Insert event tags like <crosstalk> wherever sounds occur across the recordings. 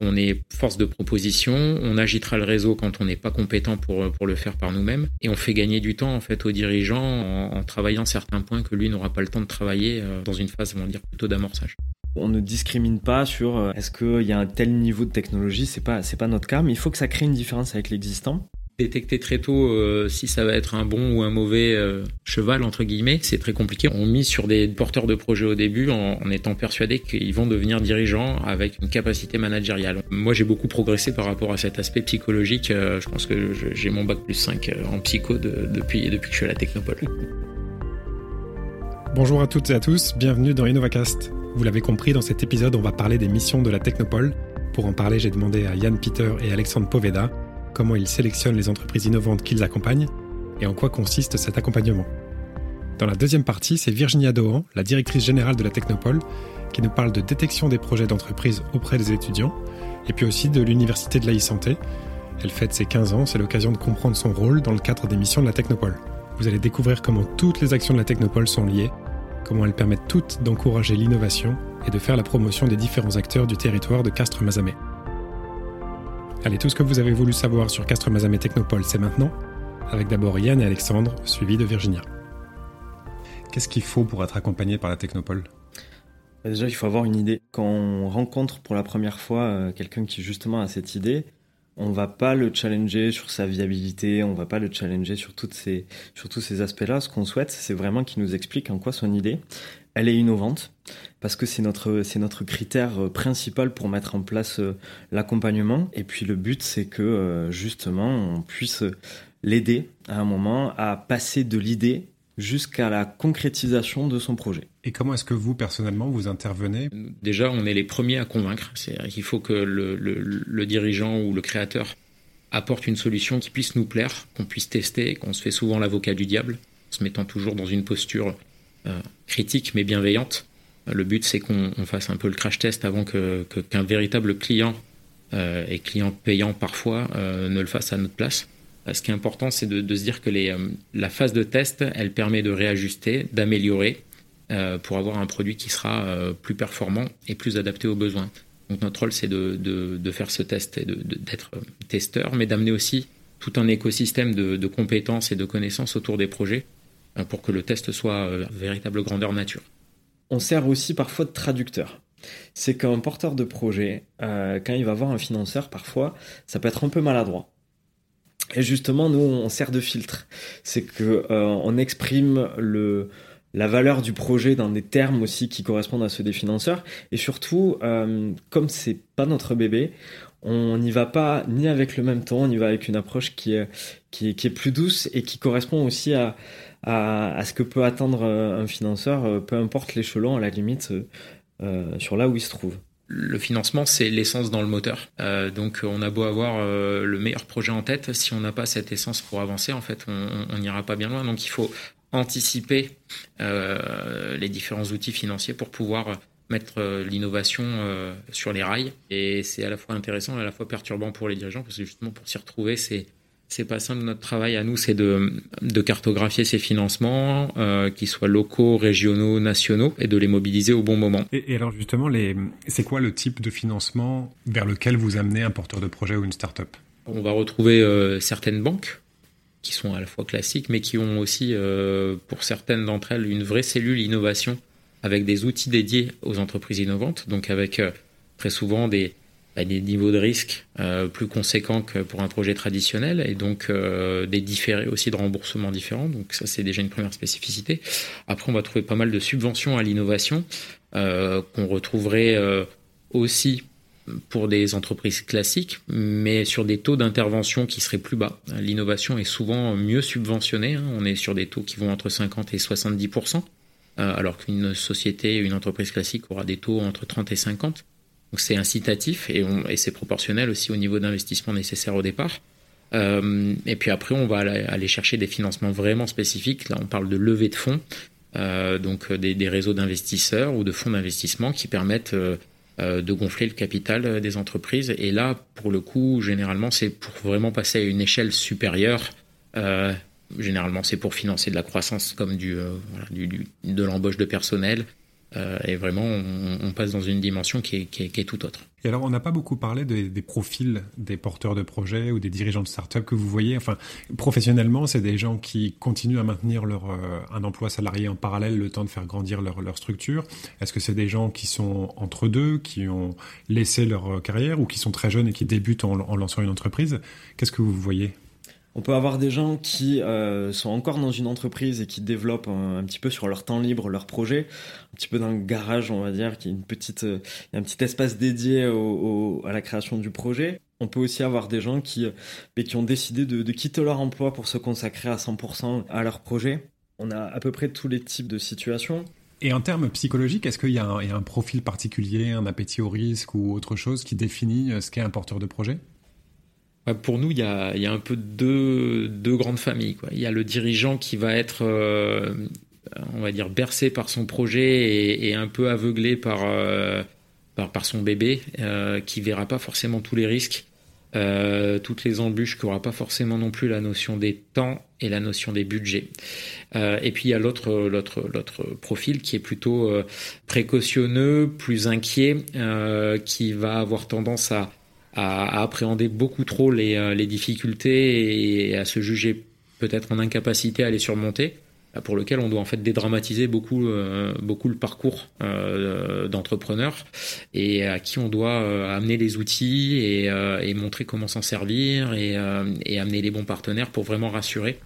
On est force de proposition, on agitera le réseau quand on n'est pas compétent pour, pour le faire par nous-mêmes, et on fait gagner du temps en fait aux dirigeants en, travaillant certains points que lui n'aura pas le temps de travailler euh, dans une phase, on va dire, plutôt d'amorçage. On ne discrimine pas sur euh, est-ce qu'il y a un tel niveau de technologie, c'est pas c'est pas notre cas, mais il faut que ça crée une différence avec l'existant détecter très tôt euh, si ça va être un bon ou un mauvais euh, cheval entre guillemets, c'est très compliqué. On mise sur des porteurs de projets au début en, étant persuadé qu'ils vont devenir dirigeants avec une capacité managériale. Moi, j'ai beaucoup progressé par rapport à cet aspect psychologique. Euh, je pense que j'ai mon bac plus 5 en psycho depuis depuis que je suis à la Technopole. Bonjour à toutes et à tous, bienvenue dans InnovaCast. Vous l'avez compris, dans cet épisode, on va parler des missions de la Technopole. Pour en parler, j'ai demandé à Yann Peter et Alexandre Poveda comment ils sélectionnent les entreprises innovantes qu'ils accompagnent et en quoi consiste cet accompagnement. Dans la deuxième partie, c'est Virginia Dohan, la directrice générale de la Technopole, qui nous parle de détection des projets d'entreprise auprès des étudiants, et puis aussi de l'Université de la e-santé. Elle fête ses 15 ans, c'est l'occasion de comprendre son rôle dans le cadre des missions de la Technopole. Vous allez découvrir comment toutes les actions de la Technopole sont liées, comment elles permettent toutes d'encourager l'innovation et de faire la promotion des différents acteurs du territoire de Castres-Mazamet. Allez, tout ce que vous avez voulu savoir sur Castres Mazamet Technopole, c'est maintenant, avec d'abord Yann et Alexandre, suivis de Virginia. Qu'est-ce qu'il faut pour être accompagné par la Technopole? Bah, Déjà, il faut avoir une idée. Quand on rencontre pour la première fois euh, quelqu'un qui justement a cette idée, on va pas le challenger sur sa viabilité, on va pas le challenger sur, toutes ces, sur tous ces aspects-là. Ce qu'on souhaite, c'est vraiment qu'il nous explique en quoi son idée, elle est innovante, parce que c'est notre, c'est notre critère euh, principal pour mettre en place euh, l'accompagnement. Et puis le but, c'est que euh, justement, on puisse l'aider à un moment à passer de l'idée jusqu'à la concrétisation de son projet. Et comment est-ce que vous, personnellement, vous intervenez? Déjà, on est les premiers à convaincre. C'est qu'il faut que le, le, dirigeant ou le créateur apporte une solution qui puisse nous plaire, qu'on puisse tester, qu'on se fait souvent l'avocat du diable, en se mettant toujours dans une posture critique mais bienveillante. Le but, c'est qu'on fasse un peu le crash test avant que qu'un véritable client euh, et client payant parfois euh, ne le fasse à notre place. Ce qui est important, c'est de, se dire que la phase de test, elle permet de réajuster, d'améliorer euh, pour avoir un produit qui sera euh, plus performant et plus adapté aux besoins. Donc notre rôle, c'est de, de, de, faire ce test et d'être euh, testeur, mais d'amener aussi tout un écosystème de, compétences et de connaissances autour des projets pour que le test soit véritable grandeur nature. On sert aussi parfois de traducteur. C'est qu'un porteur de projet, quand il va voir un financeur, parfois, ça peut être un peu maladroit. Et justement, nous, on sert de filtre. C'est que on exprime le, la valeur du projet dans des termes aussi qui correspondent à ceux des financeurs. Et surtout, euh, comme c'est pas notre bébé, on n'y va pas ni avec le même ton, on y va avec une approche qui est, plus douce et qui correspond aussi à, à, ce que peut attendre euh, un financeur, euh, peu importe l'échelon à la limite sur là où il se trouve. Le financement, c'est l'essence dans le moteur. donc, on a beau avoir le meilleur projet en tête, si on n'a pas cette essence pour avancer, en fait, on n'ira pas bien loin. Donc, il faut anticiper euh, les différents outils financiers pour pouvoir mettre euh, l'innovation euh, sur les rails. Et c'est à la fois intéressant et à la fois perturbant pour les dirigeants parce que justement pour s'y retrouver, c'est c'est pas simple. Notre travail à nous, c'est de, de cartographier ces financements, euh, qu'ils soient locaux, régionaux, nationaux, et de les mobiliser au bon moment. Et, et alors justement, les, c'est quoi le type de financement vers lequel vous amenez un porteur de projet ou une start-up? On va retrouver euh, certaines banques qui sont à la fois classiques, mais qui ont aussi, euh, pour certaines d'entre elles, une vraie cellule innovation avec des outils dédiés aux entreprises innovantes, donc avec euh, très souvent des, bah, des niveaux de risque euh, plus conséquents que pour un projet traditionnel, et donc des différés aussi de remboursement différents. Donc ça, c'est déjà une première spécificité. Après, on va trouver pas mal de subventions à l'innovation qu'on retrouverait aussi pour des entreprises classiques, mais sur des taux d'intervention qui seraient plus bas. L'innovation est souvent mieux subventionnée. Hein. On est sur des taux qui vont entre 50 et 70% euh, alors qu'une société, une entreprise classique aura des taux entre 30 et 50. Donc c'est incitatif et, c'est proportionnel aussi au niveau d'investissement nécessaire au départ. Euh, et puis après, on va aller chercher des financements vraiment spécifiques. Là, on parle de levée de fonds, euh, donc des, des réseaux d'investisseurs ou de fonds d'investissement qui permettent euh, euh, de gonfler le capital euh, des entreprises. Et là, pour le coup, généralement, c'est pour vraiment passer à une échelle supérieure. Euh, généralement, c'est pour financer de la croissance comme du, de l'embauche de personnel, et vraiment, on, passe dans une dimension qui est, tout autre. Et alors, on n'a pas beaucoup parlé des, profils des porteurs de projets ou des dirigeants de start-up que vous voyez. Enfin, professionnellement, c'est des gens qui continuent à maintenir leur, un emploi salarié en parallèle le temps de faire grandir leur, structure. Est-ce que c'est des gens qui sont entre deux, qui ont laissé leur carrière ou qui sont très jeunes et qui débutent en, en lançant une entreprise? Qu'est-ce que vous voyez? On peut avoir des gens qui euh, sont encore dans une entreprise et qui développent un, petit peu sur leur temps libre leur projet, un petit peu dans le garage, on va dire, qui est une petite, euh, un petit espace dédié à la création du projet. On peut aussi avoir des gens qui, euh, qui ont décidé de, quitter leur emploi pour se consacrer à 100% à leur projet. On a à peu près tous les types de situations. Et en termes psychologiques, est-ce qu'il y, a un profil particulier, un appétit au risque ou autre chose qui définit ce qu'est un porteur de projet? Pour nous, il y a, un peu deux, grandes familles. Il y a le dirigeant qui va être, euh, on va dire, bercé par son projet et, un peu aveuglé par, euh, par, son bébé, euh, qui verra pas forcément tous les risques, toutes les embûches, qui n'aura pas forcément non plus la notion des temps et la notion des budgets. et puis il y a l'autre, l'autre, l'autre profil qui est plutôt précautionneux, plus inquiet, qui va avoir tendance à à, appréhender beaucoup trop les, euh, les, difficultés et à se juger peut-être en incapacité à les surmonter, euh, pour lequel on doit en fait dédramatiser beaucoup, euh, beaucoup le parcours euh, d'entrepreneur et à qui on doit amener les outils et, et montrer comment s'en servir et, et, amener les bons partenaires pour vraiment rassurer.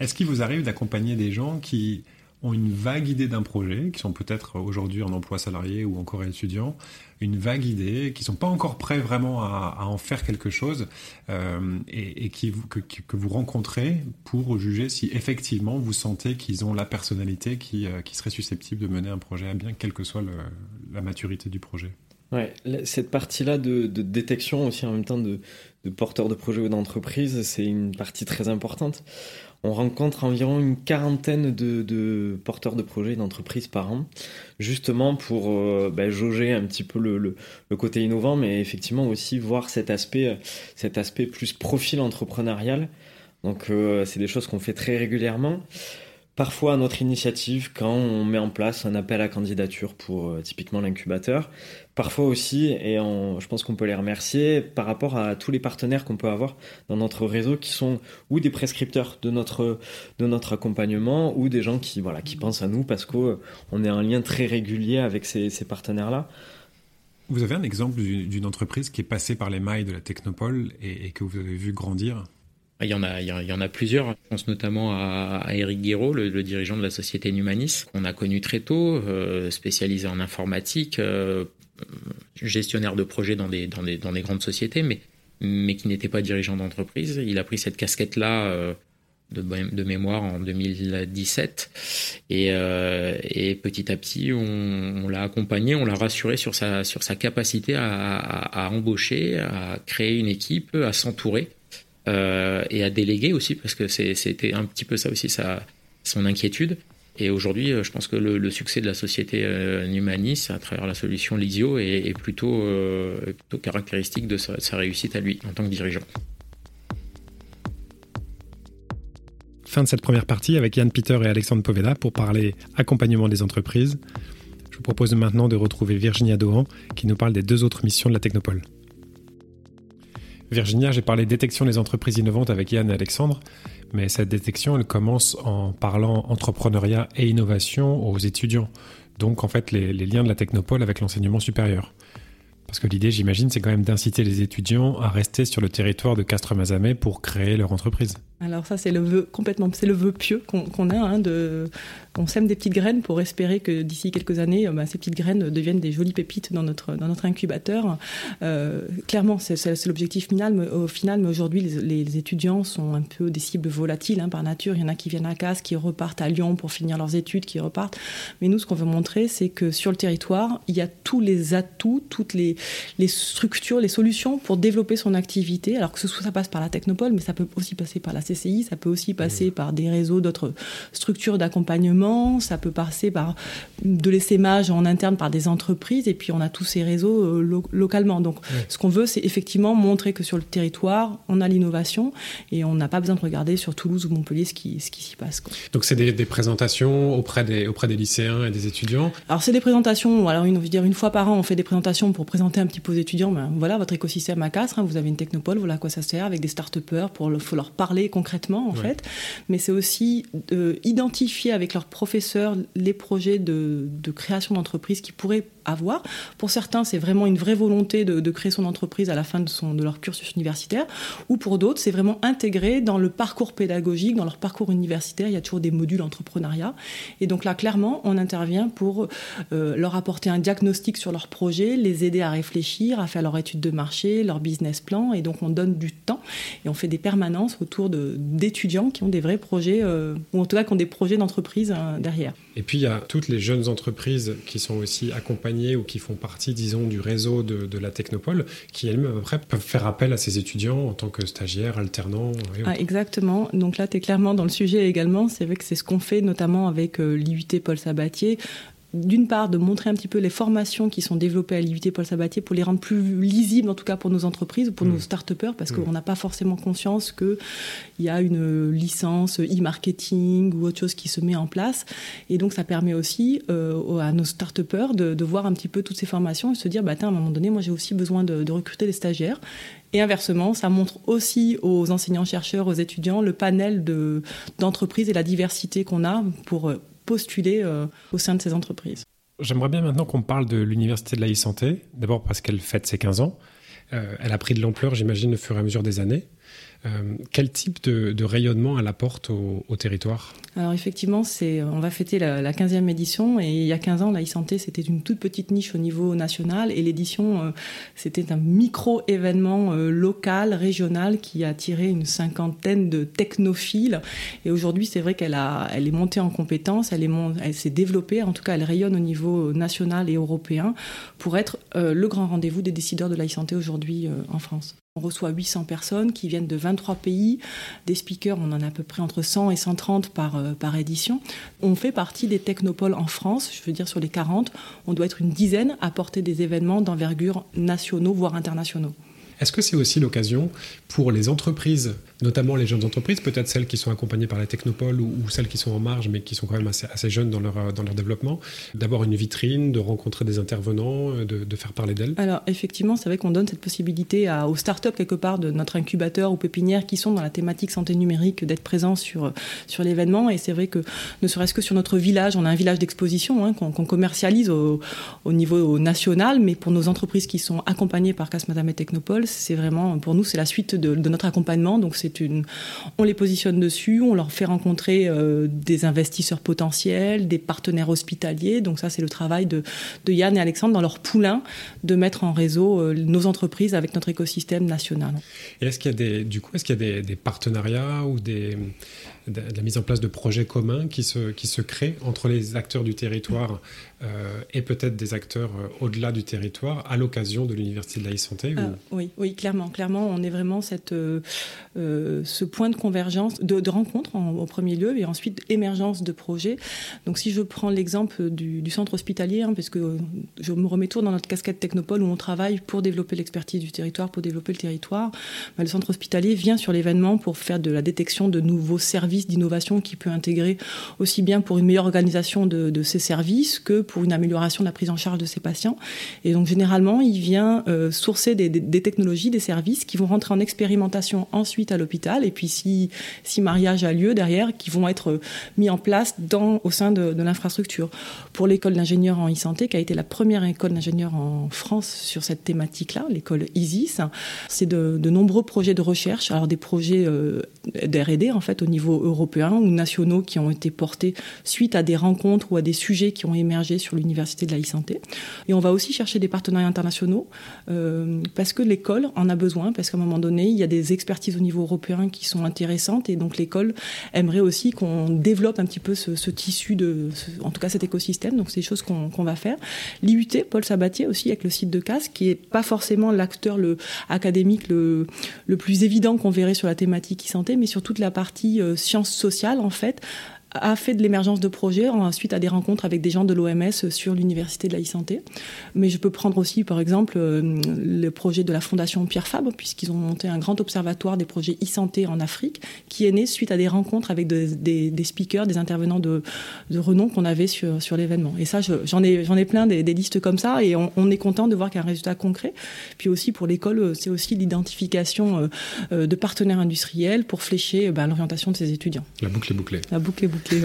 Est-ce qu'il vous arrive d'accompagner des gens qui une vague idée d'un projet, qui sont peut-être aujourd'hui en emploi salarié ou encore étudiants, une vague idée, qui sont pas encore prêts vraiment à, en faire quelque chose, euh, et, que, vous rencontrez pour juger si effectivement vous sentez qu'ils ont la personnalité qui, euh, qui serait susceptible de mener un projet à bien, quelle que soit la maturité du projet. Ouais, cette partie-là de, de, détection aussi en même temps de, de porteurs de projet ou d'entreprise, c'est une partie très importante on rencontre environ une quarantaine de, porteurs de projets d'entreprises par an, justement pour ben, jauger un petit peu le, côté innovant, mais effectivement aussi voir cet aspect, cet aspect plus profil entrepreneurial. Donc euh, c'est des choses qu'on fait très régulièrement. Parfois à notre initiative, quand on met en place un appel à candidature pour euh, typiquement l'incubateur, parfois aussi, et je pense qu'on peut les remercier par rapport à tous les partenaires qu'on peut avoir dans notre réseau qui sont ou des prescripteurs de notre, de notre accompagnement ou des gens qui, voilà, qui pensent à nous parce qu'on est en lien très régulier avec ces, partenaires-là. Vous avez un exemple d'une entreprise qui est passée par les mailles de la Technopole et que vous avez vu grandir? Il y en a, il y en a plusieurs. Je pense notamment à, Eric Guiraud, le, dirigeant de la société Numanis, qu'on a connu très tôt, euh, spécialisé en informatique, euh, gestionnaire de projets dans des, grandes sociétés, mais, qui n'était pas dirigeant d'entreprise. Il a pris cette casquette-là euh, de, mémoire en 2017 et, et petit à petit on, l'a accompagné, on l'a rassuré sur sa, capacité à embaucher, à créer une équipe, à s'entourer euh, et à déléguer aussi, parce que c'était un petit peu ça aussi sa, son inquiétude. Et aujourd'hui, euh, je pense que le, succès de la société euh, Numanis, à travers la solution Lizio, est, plutôt, caractéristique de sa, sa réussite à lui en tant que dirigeant. Fin de cette première partie avec Yann Peter et Alexandre Poveda pour parler accompagnement des entreprises. Je vous propose maintenant de retrouver Virginia Dohan qui nous parle des deux autres missions de la Technopole. Virginia, j'ai parlé détection des entreprises innovantes avec Yann et Alexandre, mais cette détection, elle commence en parlant entrepreneuriat et innovation aux étudiants. Donc en fait, les, liens de la technopole avec l'enseignement supérieur. Parce que l'idée, j'imagine, c'est quand même d'inciter les étudiants à rester sur le territoire de Castres-Mazamet pour créer leur entreprise. Alors ça, c'est le vœu complètement, c'est le vœu pieux qu'on a. Hein, on sème des petites graines pour espérer que d'ici quelques années, euh, bah, ces petites graines deviennent des jolies pépites dans notre dans notre incubateur. Euh, clairement, c'est l'objectif final. Au final, mais aujourd'hui, les, étudiants sont un peu des cibles volatiles hein, par nature. Il y en a qui viennent à Castres, qui repartent à Lyon pour finir leurs études, qui repartent. Mais nous, ce qu'on veut montrer, c'est que sur le territoire, il y a tous les atouts, toutes les les structures, les solutions pour développer son activité. Alors que ce soit ça passe par la Technopole, mais ça peut aussi passer par la CCI, ça peut aussi passer par des réseaux d'autres structures d'accompagnement, ça peut passer par de l'essaimage en interne par des entreprises, et puis on a tous ces réseaux euh, localement. Donc ce qu'on veut, c'est effectivement montrer que sur le territoire, on a l'innovation et on n'a pas besoin de regarder sur Toulouse ou Montpellier ce qui, ce qui s'y passe. Donc c'est des, présentations auprès des, auprès des lycéens et des étudiants? Alors c'est des présentations, alors une, dire une fois par an, on fait des présentations pour présenter un petit peu aux étudiants, ben, voilà votre écosystème à Castres, hein, vous avez une technopole, voilà à quoi ça sert, avec des start-upers, pour le, faut leur parler concrètement en fait. Mais c'est aussi identifier avec leurs professeurs les projets de, de création d'entreprise qui pourraient avoir. Pour certains, c'est vraiment une vraie volonté de, créer son entreprise à la fin de, leur cursus universitaire, ou pour d'autres, c'est vraiment intégré dans le parcours pédagogique, dans leur parcours universitaire. Il y a toujours des modules entrepreneuriat. Et donc là, clairement, on intervient pour euh, leur apporter un diagnostic sur leur projet, les aider à réfléchir, à faire leur étude de marché, leur business plan. Et donc, on donne du temps et on fait des permanences autour d'étudiants qui ont des vrais projets, euh, ou en tout cas qui ont des projets d'entreprise euh, derrière. Et puis, il y a toutes les jeunes entreprises qui sont aussi accompagnées ou qui font partie, disons, du réseau de, la Technopole, qui elles-mêmes, après, peuvent faire appel à ces étudiants en tant que stagiaires, alternants. Ah, exactement. Donc là, tu es clairement dans le sujet également. C'est vrai que c'est ce qu'on fait notamment avec euh, l'IUT Paul Sabatier d'une part, de montrer un petit peu les formations qui sont développées à l'IUT Paul Sabatier pour les rendre plus lisibles, en tout cas pour nos entreprises ou pour nos mmh. start-upers, parce mmh. qu'on n'a pas forcément conscience qu'il y a une licence e-marketing ou autre chose qui se met en place. Et donc, ça permet aussi euh, à nos start-upers de, de, voir un petit peu toutes ces formations et se dire, bah, à un moment donné, moi, j'ai aussi besoin de, recruter des stagiaires. Et inversement, ça montre aussi aux enseignants-chercheurs, aux étudiants, le panel d'entreprises et la diversité qu'on a pour euh, postuler euh, au sein de ces entreprises. J'aimerais bien maintenant qu'on parle de l'Université de la e-santé, d'abord parce qu'elle fête ses 15 ans. Euh, elle a pris de l'ampleur, j'imagine, au fur et à mesure des années. Euh, quel type de, rayonnement elle apporte au, territoire? Alors effectivement, on va fêter la, 15e édition et il y a 15 ans, la e-santé, c'était une toute petite niche au niveau national et l'édition, euh, c'était un micro-événement euh, local, régional qui a attiré une cinquantaine de technophiles. Et aujourd'hui, c'est vrai qu'elle elle est montée en est, elle s'est développée, en tout cas, elle rayonne au niveau national et européen pour être le grand rendez-vous des décideurs de la e-santé aujourd'hui en France. On reçoit 800 personnes qui viennent de 23 pays. Des speakers, on en a à peu près entre 100 et 130 par, euh, par édition. On fait partie des technopoles en France. Je veux dire, sur les 40, on doit être une dizaine à porter des événements d'envergure nationaux, voire internationaux. Est-ce que c'est aussi l'occasion pour les entreprises notamment les jeunes entreprises, peut-être celles qui sont accompagnées par la technopole ou, celles qui sont en marge mais qui sont quand même assez, jeunes dans leur, dans leur développement, d'avoir une vitrine, de rencontrer des intervenants, euh, de, faire parler d'elles. Alors effectivement, c'est vrai qu'on donne cette possibilité aux startups quelque part de notre incubateur ou pépinière qui sont dans la thématique santé numérique d'être présents sur, sur l'événement. Et c'est vrai que ne serait-ce que sur notre village, on a un village d'exposition hein, qu'on commercialise au, au, niveau national, mais pour nos entreprises qui sont accompagnées par Casmadame et Technopole, c'est vraiment, pour nous, c'est la suite de, de notre accompagnement, donc une, on les positionne dessus, on leur fait rencontrer euh, des investisseurs potentiels, des partenaires hospitaliers. Donc ça, c'est le travail de, Yann et Alexandre dans leur poulain de mettre en réseau euh, nos entreprises avec notre écosystème national. Et est-ce qu'il y a des, du coup, est-ce qu'il y a des, partenariats ou des, de la mise en place de projets communs qui se, qui se créent entre les acteurs du territoire euh, et peut-être des acteurs au-delà du territoire à l'occasion de l'Université de la e-santé ah, Oui, oui, clairement. Clairement, on est vraiment cette, euh, ce point de convergence, de, rencontre en, premier lieu et ensuite émergence de projets. Donc si je prends l'exemple du, centre hospitalier, hein, parce que je me remets toujours dans notre casquette Technopole où on travaille pour développer l'expertise du territoire, pour développer le territoire, bah, le centre hospitalier vient sur l'événement pour faire de la détection de nouveaux services d'innovation qui peut intégrer aussi bien pour une meilleure organisation de, de ces services que pour une amélioration de la prise en charge de ces patients. Et donc généralement, il vient euh, sourcer des, technologies, des services qui vont rentrer en expérimentation ensuite à l'hôpital. Et puis si, si mariage a lieu derrière, qui vont être mis en place dans, au sein de, l'infrastructure. Pour l'école d'ingénieurs en e-santé, qui a été la première école d'ingénieurs en France sur cette thématique-là, l'école ISIS, c'est de, nombreux projets de recherche, alors des projets euh, d'R&D en fait au niveau européen ou nationaux qui ont été portés suite à des rencontres ou à des sujets qui ont émergé sur l'université de la e-santé. Et on va aussi chercher des partenariats internationaux euh, parce que l'école en a besoin parce qu'à un moment donné, il y a des expertises au niveau européen qui sont intéressantes et donc l'école aimerait aussi qu'on développe un petit peu ce, tissu de, en tout cas cet écosystème. Donc c'est des choses qu'on va faire. L'IUT, Paul Sabatier aussi avec le site de CAS, qui est pas forcément l'acteur le académique le, le plus évident qu'on verrait sur la thématique e-santé, mais sur toute la partie euh, sciences sociales en fait a fait de l'émergence de projets ensuite à des rencontres avec des gens de l'OMS sur l'université de la e-santé. Mais je peux prendre aussi, par exemple, euh, le projet de la Fondation Pierre Fabre, puisqu'ils ont monté un grand observatoire des projets e-santé en Afrique, qui est né suite à des rencontres avec des, des, speakers, des intervenants de, de renom qu'on avait sur, sur l'événement. Et ça, j'en ai, j'en ai plein des, des, listes comme ça, et on, on est content de voir qu'il y a un résultat concret. Puis aussi pour l'école, euh, c'est aussi l'identification euh, de partenaires industriels pour flécher ben, l'orientation de ses étudiants. La boucle est bouclée. La boucle est bouclée. <laughs>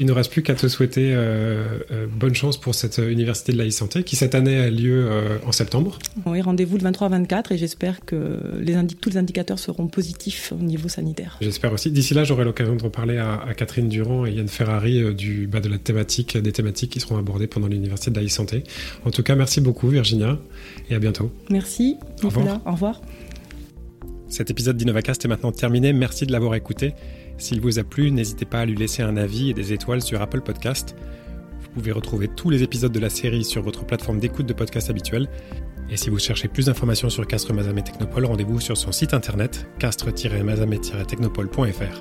Il ne reste plus qu'à te souhaiter euh, euh, bonne chance pour cette université de la e-santé qui cette année a lieu euh, en septembre. Oui, rendez-vous le 23-24 et j'espère que les tous les indicateurs seront positifs au niveau sanitaire. J'espère aussi. D'ici là, j'aurai l'occasion de reparler à, Catherine Durand et Yann Ferrari du, bas de la thématique, des thématiques qui seront abordées pendant l'université de la e-santé. En tout cas, merci beaucoup Virginia et à bientôt. Merci. Au revoir. Au revoir. Cet épisode d'InnovaCast est maintenant terminé. Merci de l'avoir écouté. S'il vous a plu, n'hésitez pas à lui laisser un avis et des étoiles sur Apple Podcast. Vous pouvez retrouver tous les épisodes de la série sur votre plateforme d'écoute de podcast habituelle. Et si vous cherchez plus d'informations sur Castre Mazamet Technopole, rendez-vous sur son site internet castre-mazamet-technopole.fr.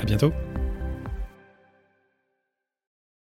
À bientôt!